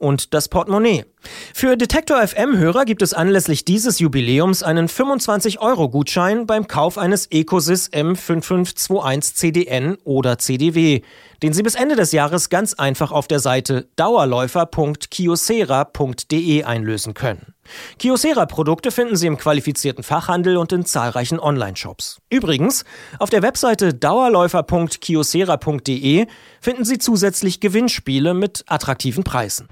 und das Portemonnaie. Für Detektor FM-Hörer gibt es anlässlich dieses Jubiläums einen 25-Euro-Gutschein beim Kauf eines Ecosys M5521 CDN oder CDW, den Sie bis Ende des Jahres ganz einfach auf der Seite dauerläufer.kiosera.de einlösen können. Kiosera-Produkte finden Sie im qualifizierten Fachhandel und in zahlreichen Online-Shops. Übrigens, auf der Webseite dauerläufer.kiosera.de finden Sie zusätzlich Gewinnspiele mit attraktiven Preisen.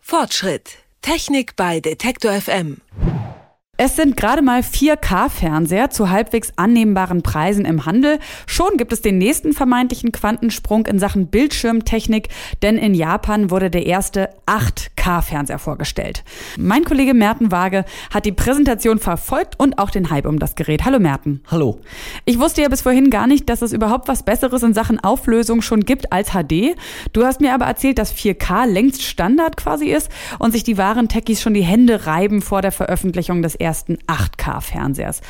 Fortschritt. Technik bei Detektor FM. Es sind gerade mal 4K-Fernseher zu halbwegs annehmbaren Preisen im Handel. Schon gibt es den nächsten vermeintlichen Quantensprung in Sachen Bildschirmtechnik, denn in Japan wurde der erste 8K-Fernseher vorgestellt. Mein Kollege Merten Waage hat die Präsentation verfolgt und auch den Hype um das Gerät. Hallo Merten. Hallo. Ich wusste ja bis vorhin gar nicht, dass es überhaupt was Besseres in Sachen Auflösung schon gibt als HD. Du hast mir aber erzählt, dass 4K längst Standard quasi ist und sich die wahren Techies schon die Hände reiben vor der Veröffentlichung des ersten ersten 8K-Fernsehers.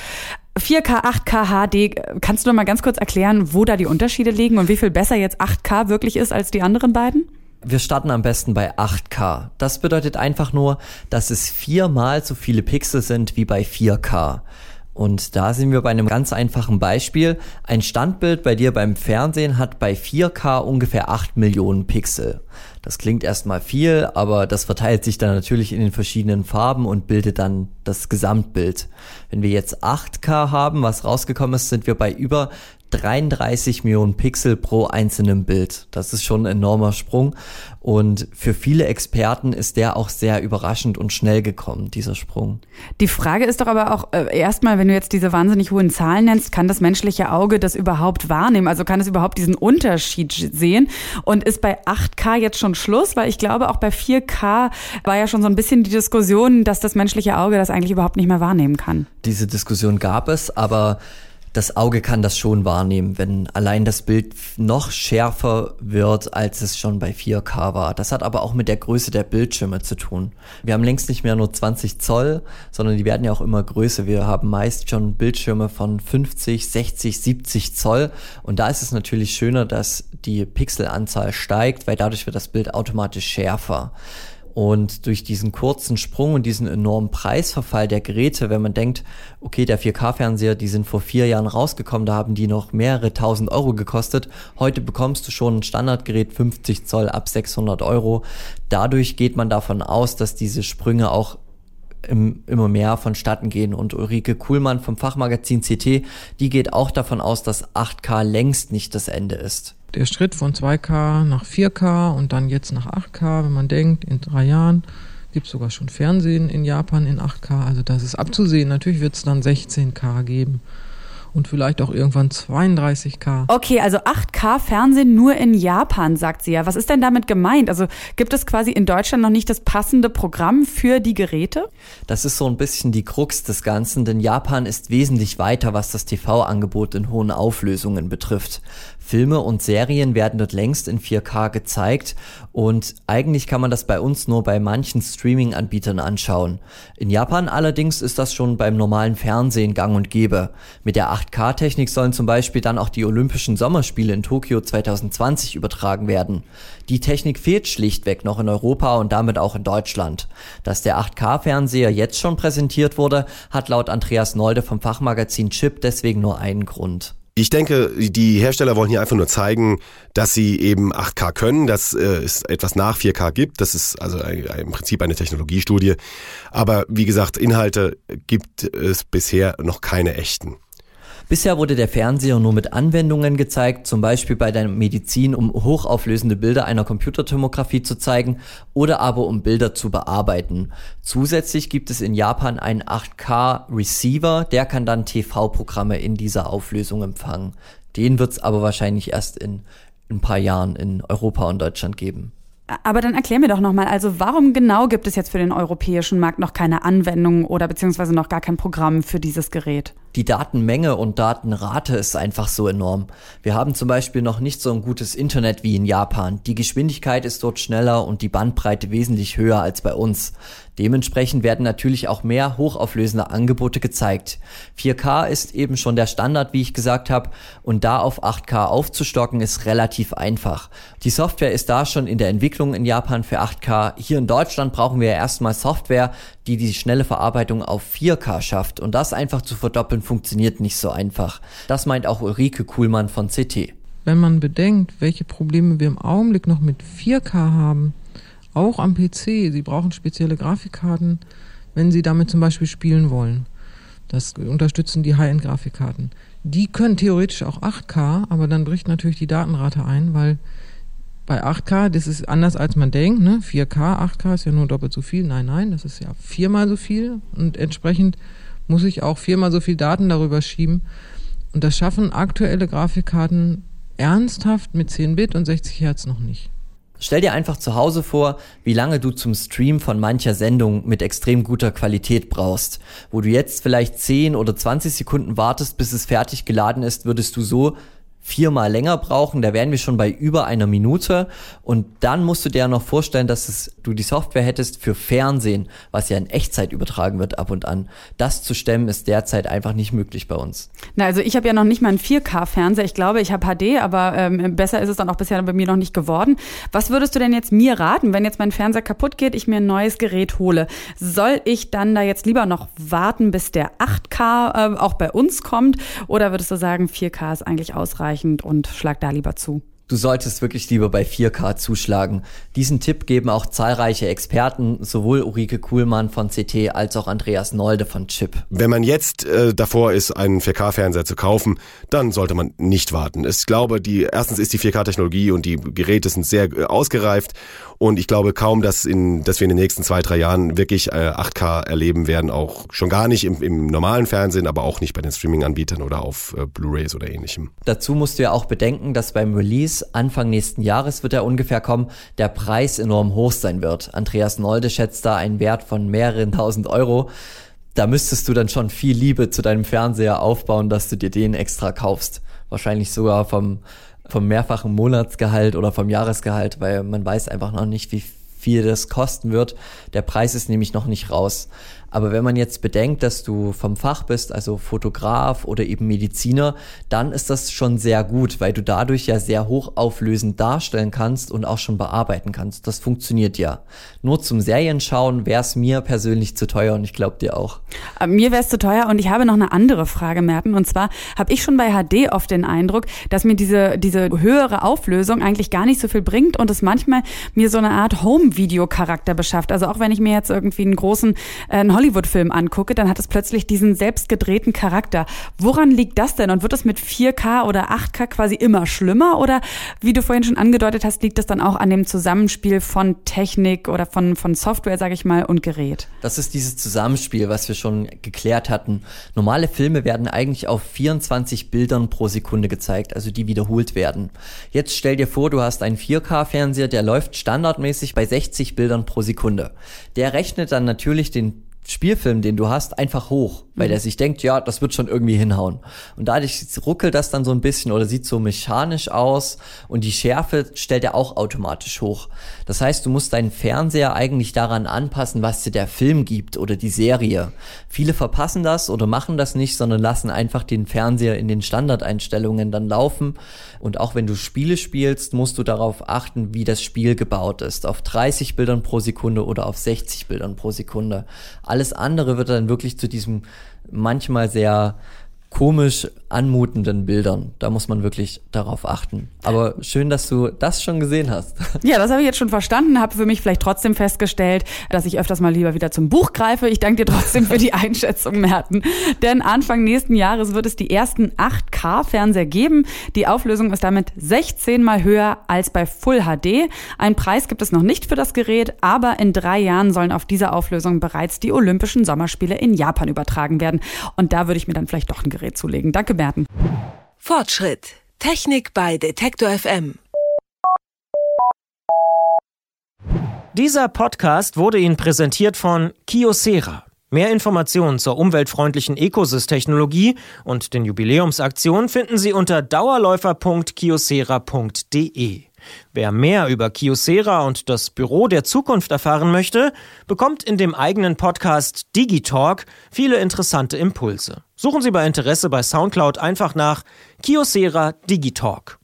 4K, 8K, HD, kannst du noch mal ganz kurz erklären, wo da die Unterschiede liegen und wie viel besser jetzt 8K wirklich ist als die anderen beiden? Wir starten am besten bei 8K. Das bedeutet einfach nur, dass es viermal so viele Pixel sind wie bei 4K. Und da sind wir bei einem ganz einfachen Beispiel. Ein Standbild bei dir beim Fernsehen hat bei 4K ungefähr 8 Millionen Pixel. Das klingt erstmal viel, aber das verteilt sich dann natürlich in den verschiedenen Farben und bildet dann das Gesamtbild. Wenn wir jetzt 8K haben, was rausgekommen ist, sind wir bei über 33 Millionen Pixel pro einzelnem Bild. Das ist schon ein enormer Sprung. Und für viele Experten ist der auch sehr überraschend und schnell gekommen, dieser Sprung. Die Frage ist doch aber auch äh, erstmal, wenn du jetzt diese wahnsinnig hohen Zahlen nennst, kann das menschliche Auge das überhaupt wahrnehmen? Also kann es überhaupt diesen Unterschied sehen? Und ist bei 8K jetzt schon Schluss? Weil ich glaube, auch bei 4K war ja schon so ein bisschen die Diskussion, dass das menschliche Auge das eigentlich überhaupt nicht mehr wahrnehmen kann. Diese Diskussion gab es, aber das Auge kann das schon wahrnehmen, wenn allein das Bild noch schärfer wird, als es schon bei 4K war. Das hat aber auch mit der Größe der Bildschirme zu tun. Wir haben längst nicht mehr nur 20 Zoll, sondern die werden ja auch immer größer. Wir haben meist schon Bildschirme von 50, 60, 70 Zoll. Und da ist es natürlich schöner, dass die Pixelanzahl steigt, weil dadurch wird das Bild automatisch schärfer. Und durch diesen kurzen Sprung und diesen enormen Preisverfall der Geräte, wenn man denkt, okay, der 4K-Fernseher, die sind vor vier Jahren rausgekommen, da haben die noch mehrere tausend Euro gekostet. Heute bekommst du schon ein Standardgerät 50 Zoll ab 600 Euro. Dadurch geht man davon aus, dass diese Sprünge auch im, immer mehr vonstatten gehen. Und Ulrike Kuhlmann vom Fachmagazin CT, die geht auch davon aus, dass 8K längst nicht das Ende ist der Schritt von 2K nach 4K und dann jetzt nach 8K, wenn man denkt, in drei Jahren gibt es sogar schon Fernsehen in Japan in 8K, also das ist abzusehen. Natürlich wird es dann 16K geben und vielleicht auch irgendwann 32K. Okay, also 8K Fernsehen nur in Japan, sagt sie ja. Was ist denn damit gemeint? Also gibt es quasi in Deutschland noch nicht das passende Programm für die Geräte? Das ist so ein bisschen die Krux des Ganzen, denn Japan ist wesentlich weiter, was das TV-Angebot in hohen Auflösungen betrifft. Filme und Serien werden dort längst in 4K gezeigt und eigentlich kann man das bei uns nur bei manchen Streaming-Anbietern anschauen. In Japan allerdings ist das schon beim normalen Fernsehen gang und gäbe. Mit der 8K-Technik sollen zum Beispiel dann auch die Olympischen Sommerspiele in Tokio 2020 übertragen werden. Die Technik fehlt schlichtweg noch in Europa und damit auch in Deutschland. Dass der 8K-Fernseher jetzt schon präsentiert wurde, hat laut Andreas Nolde vom Fachmagazin Chip deswegen nur einen Grund. Ich denke, die Hersteller wollen hier einfach nur zeigen, dass sie eben 8K können, dass äh, es etwas nach 4K gibt. Das ist also im Prinzip eine Technologiestudie. Aber wie gesagt, Inhalte gibt es bisher noch keine echten. Bisher wurde der Fernseher nur mit Anwendungen gezeigt, zum Beispiel bei der Medizin, um hochauflösende Bilder einer Computertomographie zu zeigen oder aber um Bilder zu bearbeiten. Zusätzlich gibt es in Japan einen 8K Receiver, der kann dann TV-Programme in dieser Auflösung empfangen. Den wird es aber wahrscheinlich erst in ein paar Jahren in Europa und Deutschland geben. Aber dann erklär mir doch nochmal, also warum genau gibt es jetzt für den europäischen Markt noch keine Anwendung oder beziehungsweise noch gar kein Programm für dieses Gerät? Die Datenmenge und Datenrate ist einfach so enorm. Wir haben zum Beispiel noch nicht so ein gutes Internet wie in Japan. Die Geschwindigkeit ist dort schneller und die Bandbreite wesentlich höher als bei uns. Dementsprechend werden natürlich auch mehr hochauflösende Angebote gezeigt. 4K ist eben schon der Standard, wie ich gesagt habe, und da auf 8K aufzustocken ist relativ einfach. Die Software ist da schon in der Entwicklung in Japan für 8K. Hier in Deutschland brauchen wir erstmal Software, die die schnelle Verarbeitung auf 4K schafft. Und das einfach zu verdoppeln funktioniert nicht so einfach. Das meint auch Ulrike Kuhlmann von CT. Wenn man bedenkt, welche Probleme wir im Augenblick noch mit 4K haben, auch am PC. Sie brauchen spezielle Grafikkarten, wenn Sie damit zum Beispiel spielen wollen. Das unterstützen die High-End-Grafikkarten. Die können theoretisch auch 8K, aber dann bricht natürlich die Datenrate ein, weil bei 8K, das ist anders als man denkt, ne? 4K, 8K ist ja nur doppelt so viel. Nein, nein, das ist ja viermal so viel und entsprechend muss ich auch viermal so viel Daten darüber schieben. Und das schaffen aktuelle Grafikkarten ernsthaft mit 10 Bit und 60 Hertz noch nicht. Stell dir einfach zu Hause vor, wie lange du zum Stream von mancher Sendung mit extrem guter Qualität brauchst. Wo du jetzt vielleicht 10 oder 20 Sekunden wartest, bis es fertig geladen ist, würdest du so viermal länger brauchen, da wären wir schon bei über einer Minute und dann musst du dir noch vorstellen, dass es, du die Software hättest für Fernsehen, was ja in Echtzeit übertragen wird ab und an. Das zu stemmen ist derzeit einfach nicht möglich bei uns. Na, also ich habe ja noch nicht mal einen 4K-Fernseher. Ich glaube, ich habe HD, aber ähm, besser ist es dann auch bisher bei mir noch nicht geworden. Was würdest du denn jetzt mir raten, wenn jetzt mein Fernseher kaputt geht, ich mir ein neues Gerät hole? Soll ich dann da jetzt lieber noch warten, bis der 8K äh, auch bei uns kommt? Oder würdest du sagen, 4K ist eigentlich ausreichend? Ausreichend und schlag da lieber zu. Du solltest wirklich lieber bei 4K zuschlagen. Diesen Tipp geben auch zahlreiche Experten, sowohl Ulrike Kuhlmann von CT als auch Andreas Nolde von Chip. Wenn man jetzt äh, davor ist, einen 4K-Fernseher zu kaufen, dann sollte man nicht warten. Ich glaube, die erstens ist die 4K-Technologie und die Geräte sind sehr äh, ausgereift und ich glaube kaum, dass, in, dass wir in den nächsten zwei, drei Jahren wirklich äh, 8K erleben werden, auch schon gar nicht im, im normalen Fernsehen, aber auch nicht bei den Streaming-Anbietern oder auf äh, Blu-rays oder ähnlichem. Dazu musst du ja auch bedenken, dass beim Release Anfang nächsten Jahres wird er ungefähr kommen, der Preis enorm hoch sein wird. Andreas Nolde schätzt da einen Wert von mehreren tausend Euro. Da müsstest du dann schon viel Liebe zu deinem Fernseher aufbauen, dass du dir den extra kaufst. Wahrscheinlich sogar vom, vom mehrfachen Monatsgehalt oder vom Jahresgehalt, weil man weiß einfach noch nicht, wie viel das kosten wird. Der Preis ist nämlich noch nicht raus. Aber wenn man jetzt bedenkt, dass du vom Fach bist, also Fotograf oder eben Mediziner, dann ist das schon sehr gut, weil du dadurch ja sehr hochauflösend darstellen kannst und auch schon bearbeiten kannst. Das funktioniert ja. Nur zum Serienschauen wäre es mir persönlich zu teuer und ich glaube dir auch. Äh, mir wäre es zu teuer und ich habe noch eine andere Frage, Merten. Und zwar habe ich schon bei HD oft den Eindruck, dass mir diese, diese höhere Auflösung eigentlich gar nicht so viel bringt und es manchmal mir so eine Art Home-Video-Charakter beschafft. Also auch wenn ich mir jetzt irgendwie einen großen äh, Hollywood-Film angucke, dann hat es plötzlich diesen selbstgedrehten Charakter. Woran liegt das denn? Und wird es mit 4K oder 8K quasi immer schlimmer? Oder wie du vorhin schon angedeutet hast, liegt es dann auch an dem Zusammenspiel von Technik oder von, von Software, sage ich mal, und Gerät? Das ist dieses Zusammenspiel, was wir schon geklärt hatten. Normale Filme werden eigentlich auf 24 Bildern pro Sekunde gezeigt, also die wiederholt werden. Jetzt stell dir vor, du hast einen 4K-Fernseher, der läuft standardmäßig bei 60 Bildern pro Sekunde. Der rechnet dann natürlich den Spielfilm, den du hast, einfach hoch, weil mhm. der sich denkt, ja, das wird schon irgendwie hinhauen. Und dadurch ruckelt das dann so ein bisschen oder sieht so mechanisch aus und die Schärfe stellt er auch automatisch hoch. Das heißt, du musst deinen Fernseher eigentlich daran anpassen, was dir der Film gibt oder die Serie. Viele verpassen das oder machen das nicht, sondern lassen einfach den Fernseher in den Standardeinstellungen dann laufen. Und auch wenn du Spiele spielst, musst du darauf achten, wie das Spiel gebaut ist. Auf 30 Bildern pro Sekunde oder auf 60 Bildern pro Sekunde. Alles andere wird dann wirklich zu diesem manchmal sehr komisch anmutenden Bildern. Da muss man wirklich darauf achten. Aber schön, dass du das schon gesehen hast. Ja, das habe ich jetzt schon verstanden, habe für mich vielleicht trotzdem festgestellt, dass ich öfters mal lieber wieder zum Buch greife. Ich danke dir trotzdem für die Einschätzung, Merten. Denn Anfang nächsten Jahres wird es die ersten 8K-Fernseher geben. Die Auflösung ist damit 16 mal höher als bei Full HD. Ein Preis gibt es noch nicht für das Gerät, aber in drei Jahren sollen auf dieser Auflösung bereits die Olympischen Sommerspiele in Japan übertragen werden. Und da würde ich mir dann vielleicht doch ein Gerät zulegen. Danke, Merten. Fortschritt. Technik bei Detektor FM. Dieser Podcast wurde Ihnen präsentiert von Kiosera. Mehr Informationen zur umweltfreundlichen Ecosys-Technologie und den Jubiläumsaktionen finden Sie unter dauerläufer.kiosera.de. Wer mehr über Kiosera und das Büro der Zukunft erfahren möchte, bekommt in dem eigenen Podcast Digitalk viele interessante Impulse. Suchen Sie bei Interesse bei Soundcloud einfach nach Kiosera Digitalk.